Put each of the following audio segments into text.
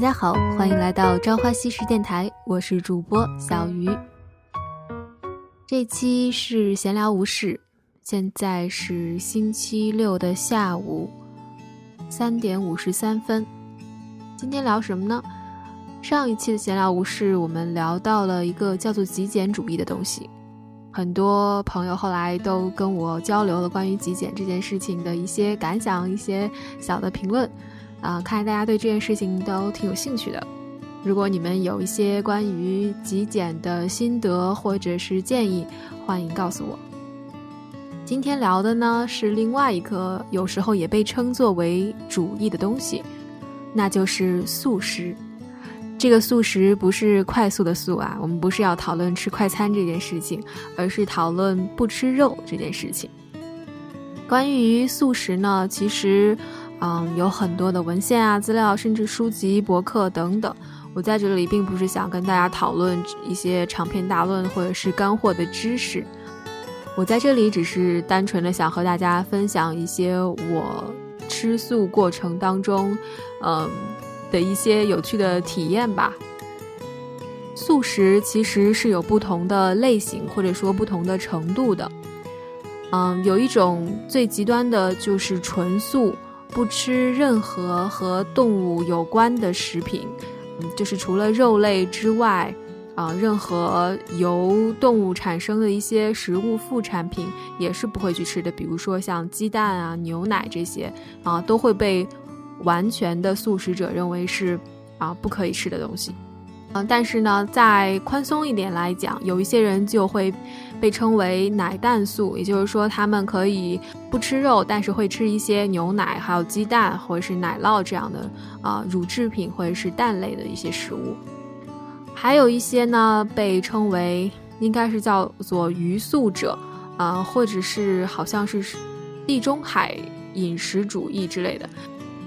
大家好，欢迎来到朝花夕拾电台，我是主播小鱼。这期是闲聊无事，现在是星期六的下午三点五十三分。今天聊什么呢？上一期的闲聊无事，我们聊到了一个叫做极简主义的东西，很多朋友后来都跟我交流了关于极简这件事情的一些感想，一些小的评论。啊，看来大家对这件事情都挺有兴趣的。如果你们有一些关于极简的心得或者是建议，欢迎告诉我。今天聊的呢是另外一个有时候也被称作为主义的东西，那就是素食。这个素食不是快速的素啊，我们不是要讨论吃快餐这件事情，而是讨论不吃肉这件事情。关于素食呢，其实。嗯，有很多的文献啊、资料，甚至书籍、博客等等。我在这里并不是想跟大家讨论一些长篇大论或者是干货的知识，我在这里只是单纯的想和大家分享一些我吃素过程当中，嗯的一些有趣的体验吧。素食其实是有不同的类型或者说不同的程度的。嗯，有一种最极端的就是纯素。不吃任何和动物有关的食品，嗯，就是除了肉类之外，啊，任何由动物产生的一些食物副产品也是不会去吃的。比如说像鸡蛋啊、牛奶这些，啊，都会被完全的素食者认为是啊不可以吃的东西。嗯，但是呢，再宽松一点来讲，有一些人就会。被称为奶蛋素，也就是说，他们可以不吃肉，但是会吃一些牛奶、还有鸡蛋或者是奶酪这样的啊乳制品或者是蛋类的一些食物。还有一些呢，被称为应该是叫做鱼素者啊，或者是好像是地中海饮食主义之类的。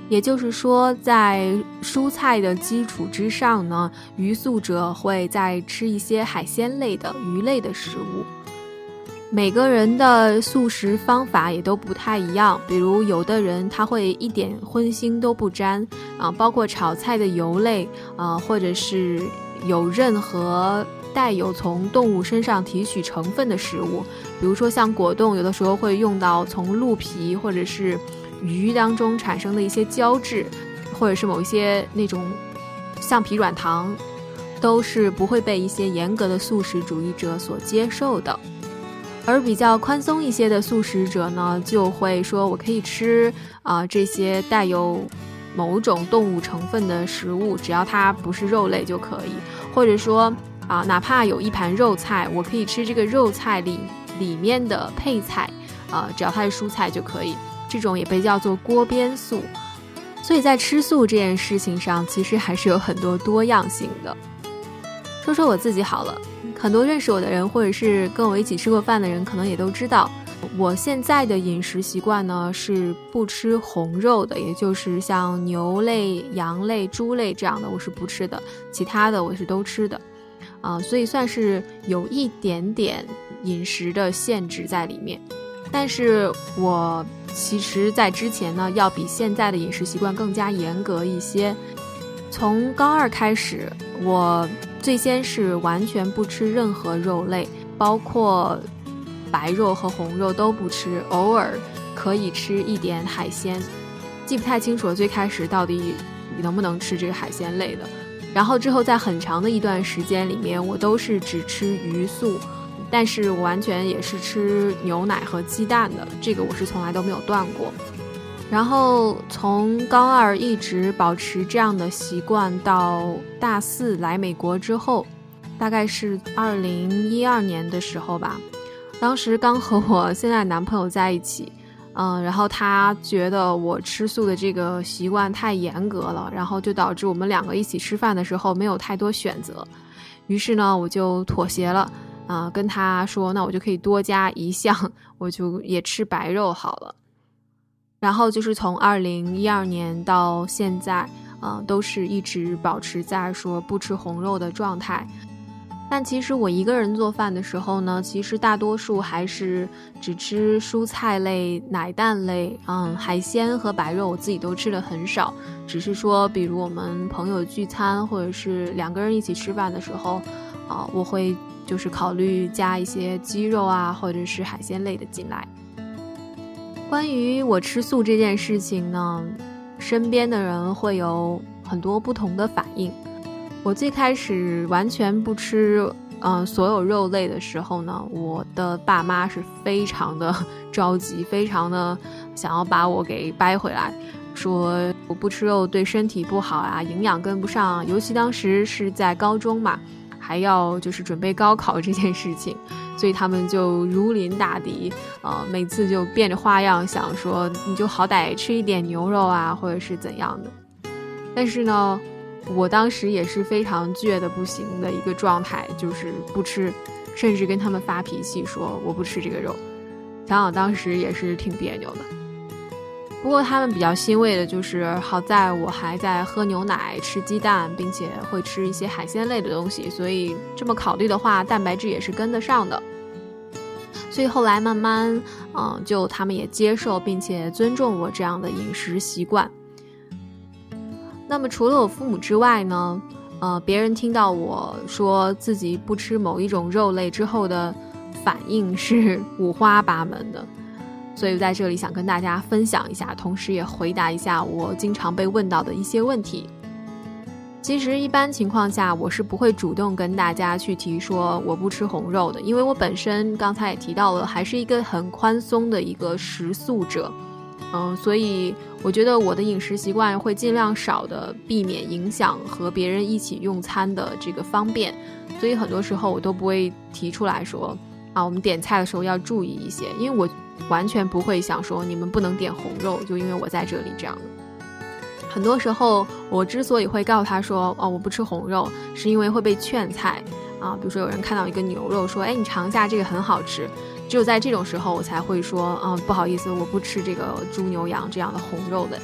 也就是说，在蔬菜的基础之上呢，鱼素者会再吃一些海鲜类的鱼类的食物。每个人的素食方法也都不太一样，比如有的人他会一点荤腥都不沾啊，包括炒菜的油类啊，或者是有任何带有从动物身上提取成分的食物，比如说像果冻，有的时候会用到从鹿皮或者是鱼当中产生的一些胶质，或者是某一些那种橡皮软糖，都是不会被一些严格的素食主义者所接受的。而比较宽松一些的素食者呢，就会说我可以吃啊这些带有某种动物成分的食物，只要它不是肉类就可以。或者说啊，哪怕有一盘肉菜，我可以吃这个肉菜里里面的配菜，啊，只要它是蔬菜就可以。这种也被叫做锅边素。所以在吃素这件事情上，其实还是有很多多样性的。说说我自己好了。很多认识我的人，或者是跟我一起吃过饭的人，可能也都知道，我现在的饮食习惯呢是不吃红肉的，也就是像牛类、羊类、猪类这样的，我是不吃的，其他的我是都吃的，啊，所以算是有一点点饮食的限制在里面。但是我其实，在之前呢，要比现在的饮食习惯更加严格一些。从高二开始，我。最先是完全不吃任何肉类，包括白肉和红肉都不吃，偶尔可以吃一点海鲜，记不太清楚了。最开始到底能不能吃这个海鲜类的？然后之后在很长的一段时间里面，我都是只吃鱼素，但是我完全也是吃牛奶和鸡蛋的，这个我是从来都没有断过。然后从高二一直保持这样的习惯到大四来美国之后，大概是二零一二年的时候吧。当时刚和我现在男朋友在一起，嗯，然后他觉得我吃素的这个习惯太严格了，然后就导致我们两个一起吃饭的时候没有太多选择。于是呢，我就妥协了，啊，跟他说，那我就可以多加一项，我就也吃白肉好了。然后就是从二零一二年到现在，嗯，都是一直保持在说不吃红肉的状态。但其实我一个人做饭的时候呢，其实大多数还是只吃蔬菜类、奶蛋类，嗯，海鲜和白肉我自己都吃的很少。只是说，比如我们朋友聚餐或者是两个人一起吃饭的时候，啊，我会就是考虑加一些鸡肉啊，或者是海鲜类的进来。关于我吃素这件事情呢，身边的人会有很多不同的反应。我最开始完全不吃，嗯，所有肉类的时候呢，我的爸妈是非常的 着急，非常的想要把我给掰回来，说我不吃肉对身体不好啊，营养跟不上。尤其当时是在高中嘛，还要就是准备高考这件事情，所以他们就如临大敌，呃，每次就变着花样想说，你就好歹吃一点牛肉啊，或者是怎样的。但是呢。我当时也是非常倔的不行的一个状态，就是不吃，甚至跟他们发脾气说我不吃这个肉。想想当时也是挺别扭的。不过他们比较欣慰的就是，好在我还在喝牛奶、吃鸡蛋，并且会吃一些海鲜类的东西，所以这么考虑的话，蛋白质也是跟得上的。所以后来慢慢，嗯，就他们也接受并且尊重我这样的饮食习惯。那么除了我父母之外呢，呃，别人听到我说自己不吃某一种肉类之后的反应是五花八门的，所以在这里想跟大家分享一下，同时也回答一下我经常被问到的一些问题。其实一般情况下，我是不会主动跟大家去提说我不吃红肉的，因为我本身刚才也提到了，还是一个很宽松的一个食素者。嗯，所以我觉得我的饮食习惯会尽量少的避免影响和别人一起用餐的这个方便，所以很多时候我都不会提出来说啊，我们点菜的时候要注意一些，因为我完全不会想说你们不能点红肉，就因为我在这里这样的。很多时候我之所以会告诉他说哦我不吃红肉，是因为会被劝菜啊，比如说有人看到一个牛肉说哎你尝一下这个很好吃。只有在这种时候，我才会说，嗯，不好意思，我不吃这个猪牛羊这样的红肉的。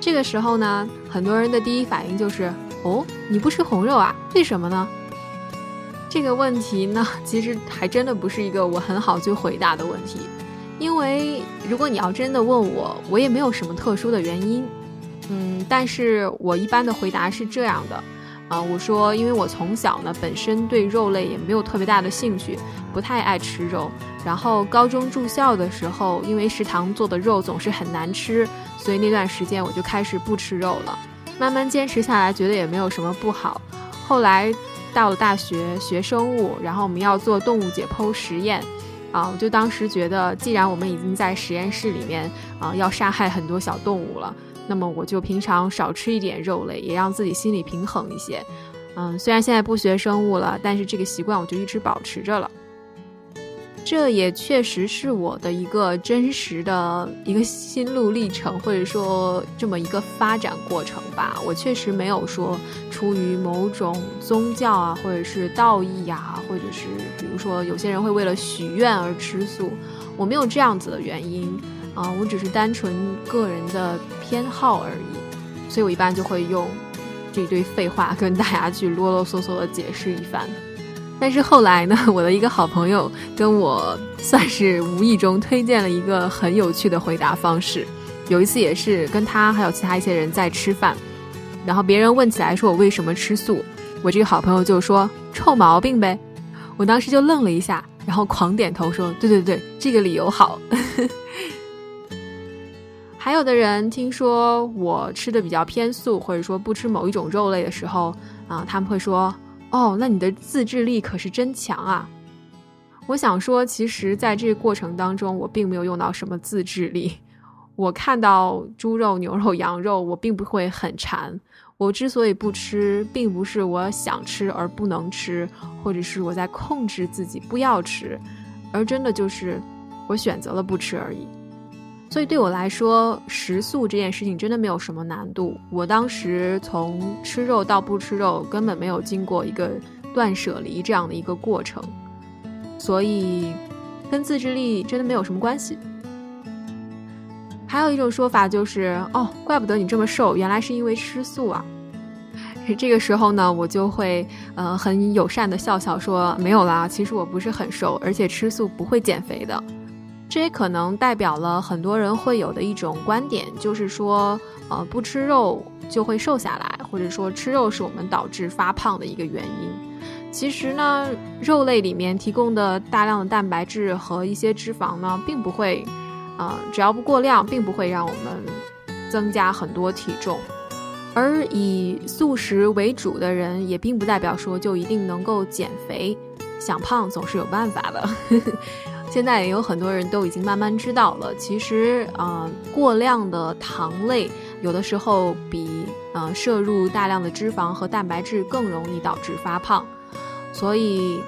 这个时候呢，很多人的第一反应就是，哦，你不吃红肉啊？为什么呢？这个问题呢，其实还真的不是一个我很好去回答的问题，因为如果你要真的问我，我也没有什么特殊的原因，嗯，但是我一般的回答是这样的。啊，我说，因为我从小呢，本身对肉类也没有特别大的兴趣，不太爱吃肉。然后高中住校的时候，因为食堂做的肉总是很难吃，所以那段时间我就开始不吃肉了。慢慢坚持下来，觉得也没有什么不好。后来到了大学学生物，然后我们要做动物解剖实验，啊，我就当时觉得，既然我们已经在实验室里面，啊，要杀害很多小动物了。那么我就平常少吃一点肉类，也让自己心理平衡一些。嗯，虽然现在不学生物了，但是这个习惯我就一直保持着了。这也确实是我的一个真实的一个心路历程，或者说这么一个发展过程吧。我确实没有说出于某种宗教啊，或者是道义呀，或者是比如说有些人会为了许愿而吃素，我没有这样子的原因。啊，我只是单纯个人的偏好而已，所以我一般就会用这一堆废话跟大家去啰啰嗦嗦的解释一番。但是后来呢，我的一个好朋友跟我算是无意中推荐了一个很有趣的回答方式。有一次也是跟他还有其他一些人在吃饭，然后别人问起来说我为什么吃素，我这个好朋友就说臭毛病呗。我当时就愣了一下，然后狂点头说对对对，这个理由好。还有的人听说我吃的比较偏素，或者说不吃某一种肉类的时候，啊，他们会说：“哦，那你的自制力可是真强啊！”我想说，其实在这个过程当中，我并没有用到什么自制力。我看到猪肉、牛肉、羊肉，我并不会很馋。我之所以不吃，并不是我想吃而不能吃，或者是我在控制自己不要吃，而真的就是我选择了不吃而已。所以对我来说，食素这件事情真的没有什么难度。我当时从吃肉到不吃肉，根本没有经过一个断舍离这样的一个过程，所以跟自制力真的没有什么关系。还有一种说法就是，哦，怪不得你这么瘦，原来是因为吃素啊。这个时候呢，我就会呃很友善的笑笑说没有啦，其实我不是很瘦，而且吃素不会减肥的。这也可能代表了很多人会有的一种观点，就是说呃不吃肉就会瘦下来，或者说吃肉是我们导致发胖的一个原因。其实呢，肉类里面提供的大量的蛋白质和一些脂肪呢，并不会，呃只要不过量，并不会让我们增加很多体重。而以素食为主的人，也并不代表说就一定能够减肥。想胖总是有办法的。现在也有很多人都已经慢慢知道了，其实啊，过量的糖类有的时候比呃摄入大量的脂肪和蛋白质更容易导致发胖。所以，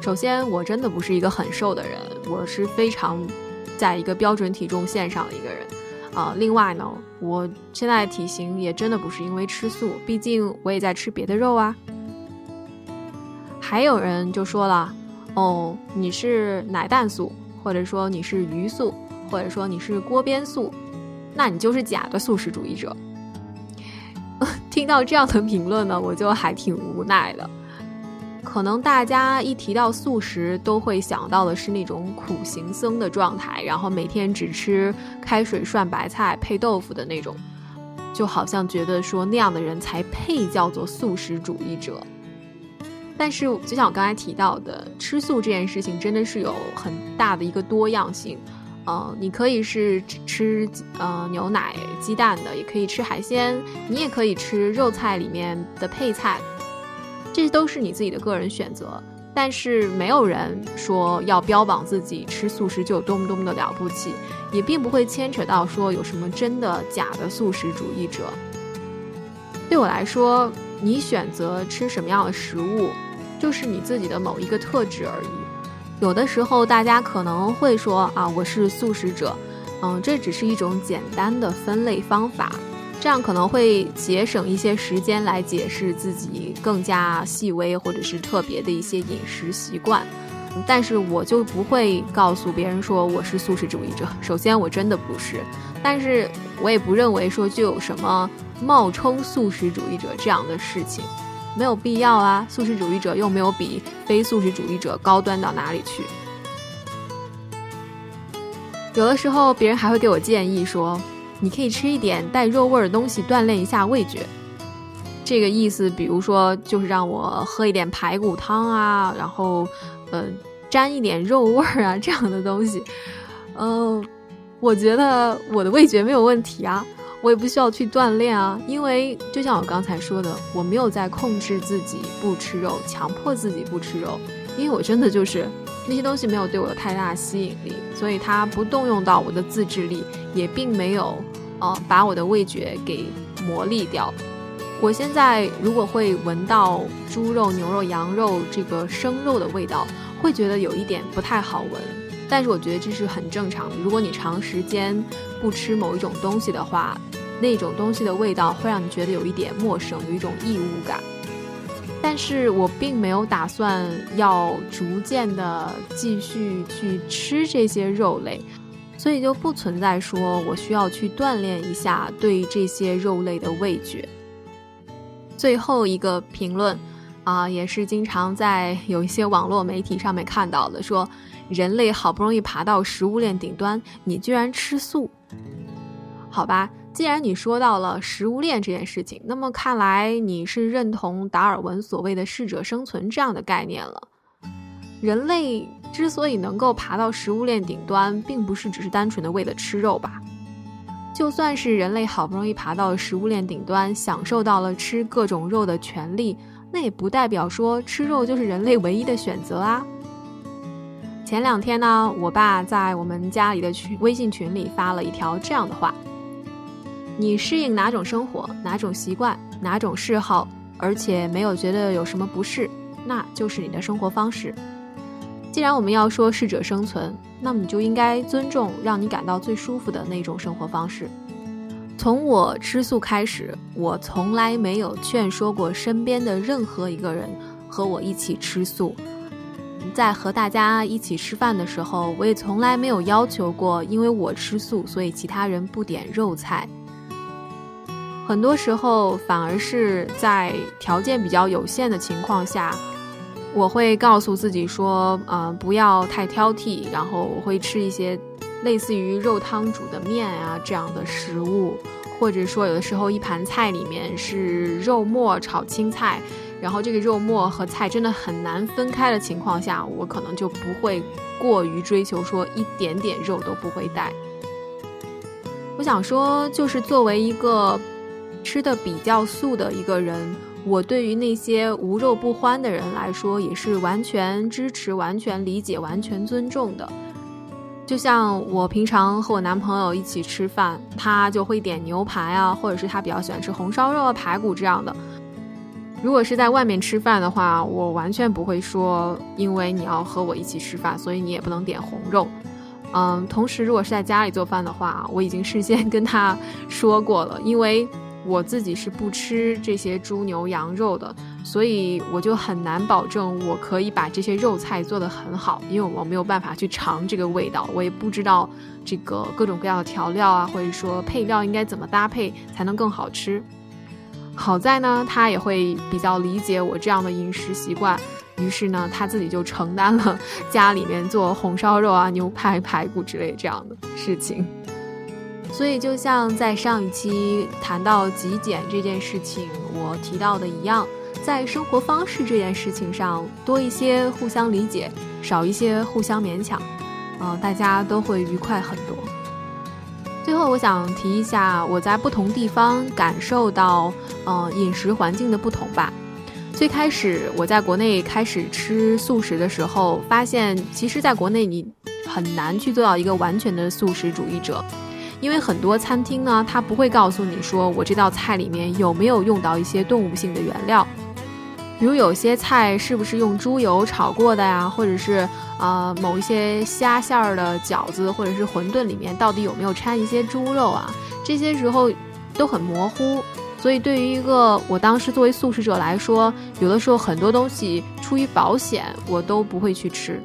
首先我真的不是一个很瘦的人，我是非常在一个标准体重线上的一个人。啊，另外呢，我现在体型也真的不是因为吃素，毕竟我也在吃别的肉啊。还有人就说了，哦，你是奶蛋素，或者说你是鱼素，或者说你是锅边素，那你就是假的素食主义者。听到这样的评论呢，我就还挺无奈的。可能大家一提到素食，都会想到的是那种苦行僧的状态，然后每天只吃开水涮白菜配豆腐的那种，就好像觉得说那样的人才配叫做素食主义者。但是，就像我刚才提到的，吃素这件事情真的是有很大的一个多样性。呃，你可以是吃呃牛奶、鸡蛋的，也可以吃海鲜，你也可以吃肉菜里面的配菜。这都是你自己的个人选择，但是没有人说要标榜自己吃素食就有多么多么的了不起，也并不会牵扯到说有什么真的假的素食主义者。对我来说，你选择吃什么样的食物，就是你自己的某一个特质而已。有的时候大家可能会说啊，我是素食者，嗯，这只是一种简单的分类方法。这样可能会节省一些时间来解释自己更加细微或者是特别的一些饮食习惯，但是我就不会告诉别人说我是素食主义者。首先我真的不是，但是我也不认为说就有什么冒充素食主义者这样的事情，没有必要啊。素食主义者又没有比非素食主义者高端到哪里去。有的时候别人还会给我建议说。你可以吃一点带肉味的东西，锻炼一下味觉。这个意思，比如说就是让我喝一点排骨汤啊，然后，呃，沾一点肉味儿啊这样的东西。嗯，我觉得我的味觉没有问题啊，我也不需要去锻炼啊，因为就像我刚才说的，我没有在控制自己不吃肉，强迫自己不吃肉，因为我真的就是那些东西没有对我有太大吸引力，所以它不动用到我的自制力。也并没有，呃，把我的味觉给磨砺掉。我现在如果会闻到猪肉、牛肉、羊肉这个生肉的味道，会觉得有一点不太好闻。但是我觉得这是很正常的。如果你长时间不吃某一种东西的话，那种东西的味道会让你觉得有一点陌生，有一种异物感。但是我并没有打算要逐渐的继续去吃这些肉类。所以就不存在说我需要去锻炼一下对这些肉类的味觉。最后一个评论，啊，也是经常在有一些网络媒体上面看到的，说人类好不容易爬到食物链顶端，你居然吃素？好吧，既然你说到了食物链这件事情，那么看来你是认同达尔文所谓的适者生存这样的概念了。人类。之所以能够爬到食物链顶端，并不是只是单纯的为了吃肉吧？就算是人类好不容易爬到食物链顶端，享受到了吃各种肉的权利，那也不代表说吃肉就是人类唯一的选择啊。前两天呢，我爸在我们家里的群微信群里发了一条这样的话：你适应哪种生活、哪种习惯、哪种嗜好，而且没有觉得有什么不适，那就是你的生活方式。既然我们要说适者生存，那么你就应该尊重让你感到最舒服的那种生活方式。从我吃素开始，我从来没有劝说过身边的任何一个人和我一起吃素。在和大家一起吃饭的时候，我也从来没有要求过，因为我吃素，所以其他人不点肉菜。很多时候反而是在条件比较有限的情况下，我会告诉自己说，呃，不要太挑剔，然后我会吃一些类似于肉汤煮的面啊这样的食物，或者说有的时候一盘菜里面是肉末炒青菜。然后这个肉末和菜真的很难分开的情况下，我可能就不会过于追求说一点点肉都不会带。我想说，就是作为一个吃的比较素的一个人，我对于那些无肉不欢的人来说，也是完全支持、完全理解、完全尊重的。就像我平常和我男朋友一起吃饭，他就会点牛排啊，或者是他比较喜欢吃红烧肉啊、排骨这样的。如果是在外面吃饭的话，我完全不会说，因为你要和我一起吃饭，所以你也不能点红肉。嗯，同时，如果是在家里做饭的话，我已经事先跟他说过了，因为我自己是不吃这些猪牛羊肉的，所以我就很难保证我可以把这些肉菜做得很好，因为我没有办法去尝这个味道，我也不知道这个各种各样的调料啊，或者说配料应该怎么搭配才能更好吃。好在呢，他也会比较理解我这样的饮食习惯，于是呢，他自己就承担了家里面做红烧肉啊、牛排、排骨之类这样的事情。所以，就像在上一期谈到极简这件事情，我提到的一样，在生活方式这件事情上，多一些互相理解，少一些互相勉强，嗯，大家都会愉快很多。最后，我想提一下我在不同地方感受到，嗯，饮食环境的不同吧。最开始我在国内开始吃素食的时候，发现其实在国内你很难去做到一个完全的素食主义者，因为很多餐厅呢，它不会告诉你说我这道菜里面有没有用到一些动物性的原料。比如有些菜是不是用猪油炒过的呀？或者是呃某一些虾馅儿的饺子或者是馄饨里面到底有没有掺一些猪肉啊？这些时候都很模糊，所以对于一个我当时作为素食者来说，有的时候很多东西出于保险我都不会去吃。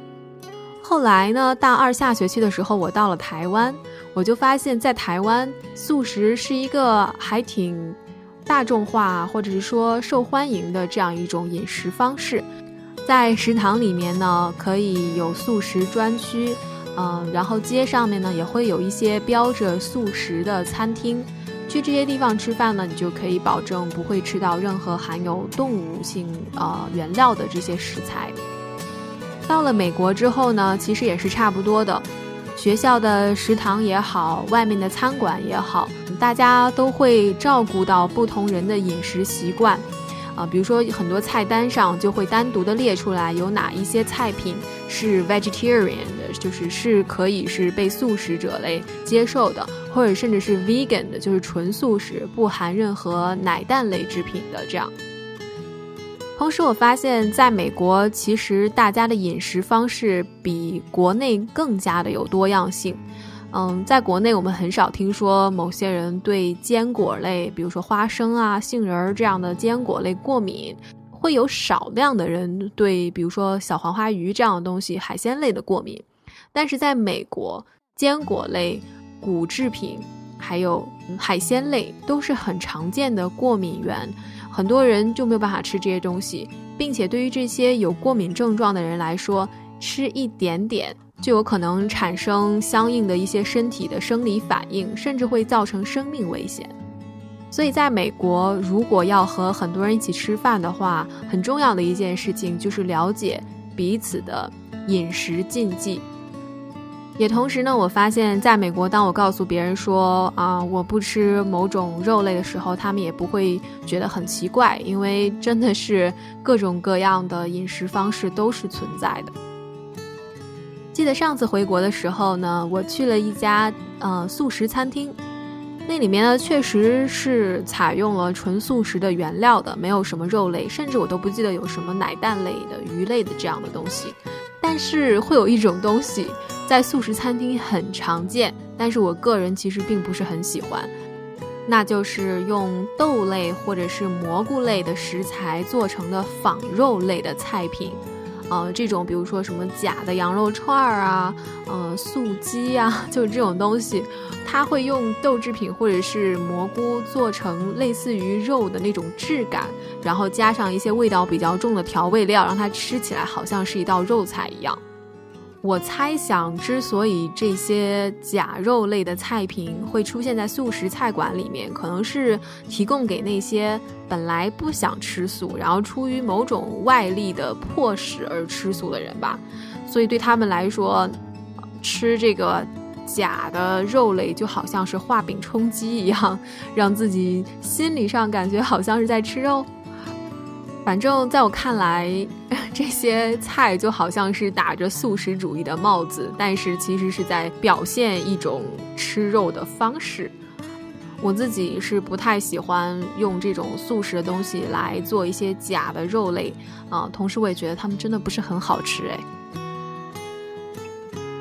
后来呢，大二下学期的时候我到了台湾，我就发现，在台湾素食是一个还挺。大众化或者是说受欢迎的这样一种饮食方式，在食堂里面呢，可以有素食专区，嗯，然后街上面呢也会有一些标着素食的餐厅。去这些地方吃饭呢，你就可以保证不会吃到任何含有动物性呃原料的这些食材。到了美国之后呢，其实也是差不多的。学校的食堂也好，外面的餐馆也好，大家都会照顾到不同人的饮食习惯，啊，比如说很多菜单上就会单独的列出来有哪一些菜品是 vegetarian 的，就是是可以是被素食者类接受的，或者甚至是 vegan 的，就是纯素食，不含任何奶蛋类制品的这样。同时，我发现，在美国，其实大家的饮食方式比国内更加的有多样性。嗯，在国内，我们很少听说某些人对坚果类，比如说花生啊、杏仁儿这样的坚果类过敏，会有少量的人对，比如说小黄花鱼这样的东西、海鲜类的过敏。但是在美国，坚果类、谷制品还有海鲜类都是很常见的过敏源。很多人就没有办法吃这些东西，并且对于这些有过敏症状的人来说，吃一点点就有可能产生相应的一些身体的生理反应，甚至会造成生命危险。所以，在美国，如果要和很多人一起吃饭的话，很重要的一件事情就是了解彼此的饮食禁忌。也同时呢，我发现，在美国，当我告诉别人说啊我不吃某种肉类的时候，他们也不会觉得很奇怪，因为真的是各种各样的饮食方式都是存在的。记得上次回国的时候呢，我去了一家呃素食餐厅，那里面呢确实是采用了纯素食的原料的，没有什么肉类，甚至我都不记得有什么奶蛋类的、鱼类的这样的东西。但是会有一种东西。在素食餐厅很常见，但是我个人其实并不是很喜欢，那就是用豆类或者是蘑菇类的食材做成的仿肉类的菜品，呃，这种比如说什么假的羊肉串儿啊，呃，素鸡啊，就是这种东西，它会用豆制品或者是蘑菇做成类似于肉的那种质感，然后加上一些味道比较重的调味料，让它吃起来好像是一道肉菜一样。我猜想，之所以这些假肉类的菜品会出现在素食菜馆里面，可能是提供给那些本来不想吃素，然后出于某种外力的迫使而吃素的人吧。所以对他们来说，吃这个假的肉类就好像是画饼充饥一样，让自己心理上感觉好像是在吃肉。反正在我看来，这些菜就好像是打着素食主义的帽子，但是其实是在表现一种吃肉的方式。我自己是不太喜欢用这种素食的东西来做一些假的肉类啊，同时我也觉得它们真的不是很好吃哎。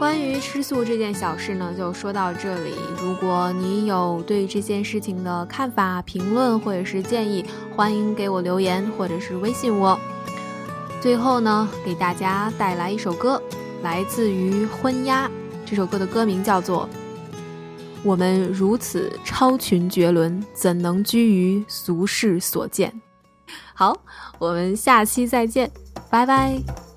关于吃素这件小事呢，就说到这里。如果你有对这件事情的看法、评论或者是建议，欢迎给我留言或者是微信我。最后呢，给大家带来一首歌，来自于昏鸦。这首歌的歌名叫做《我们如此超群绝伦，怎能居于俗世所见》。好，我们下期再见，拜拜。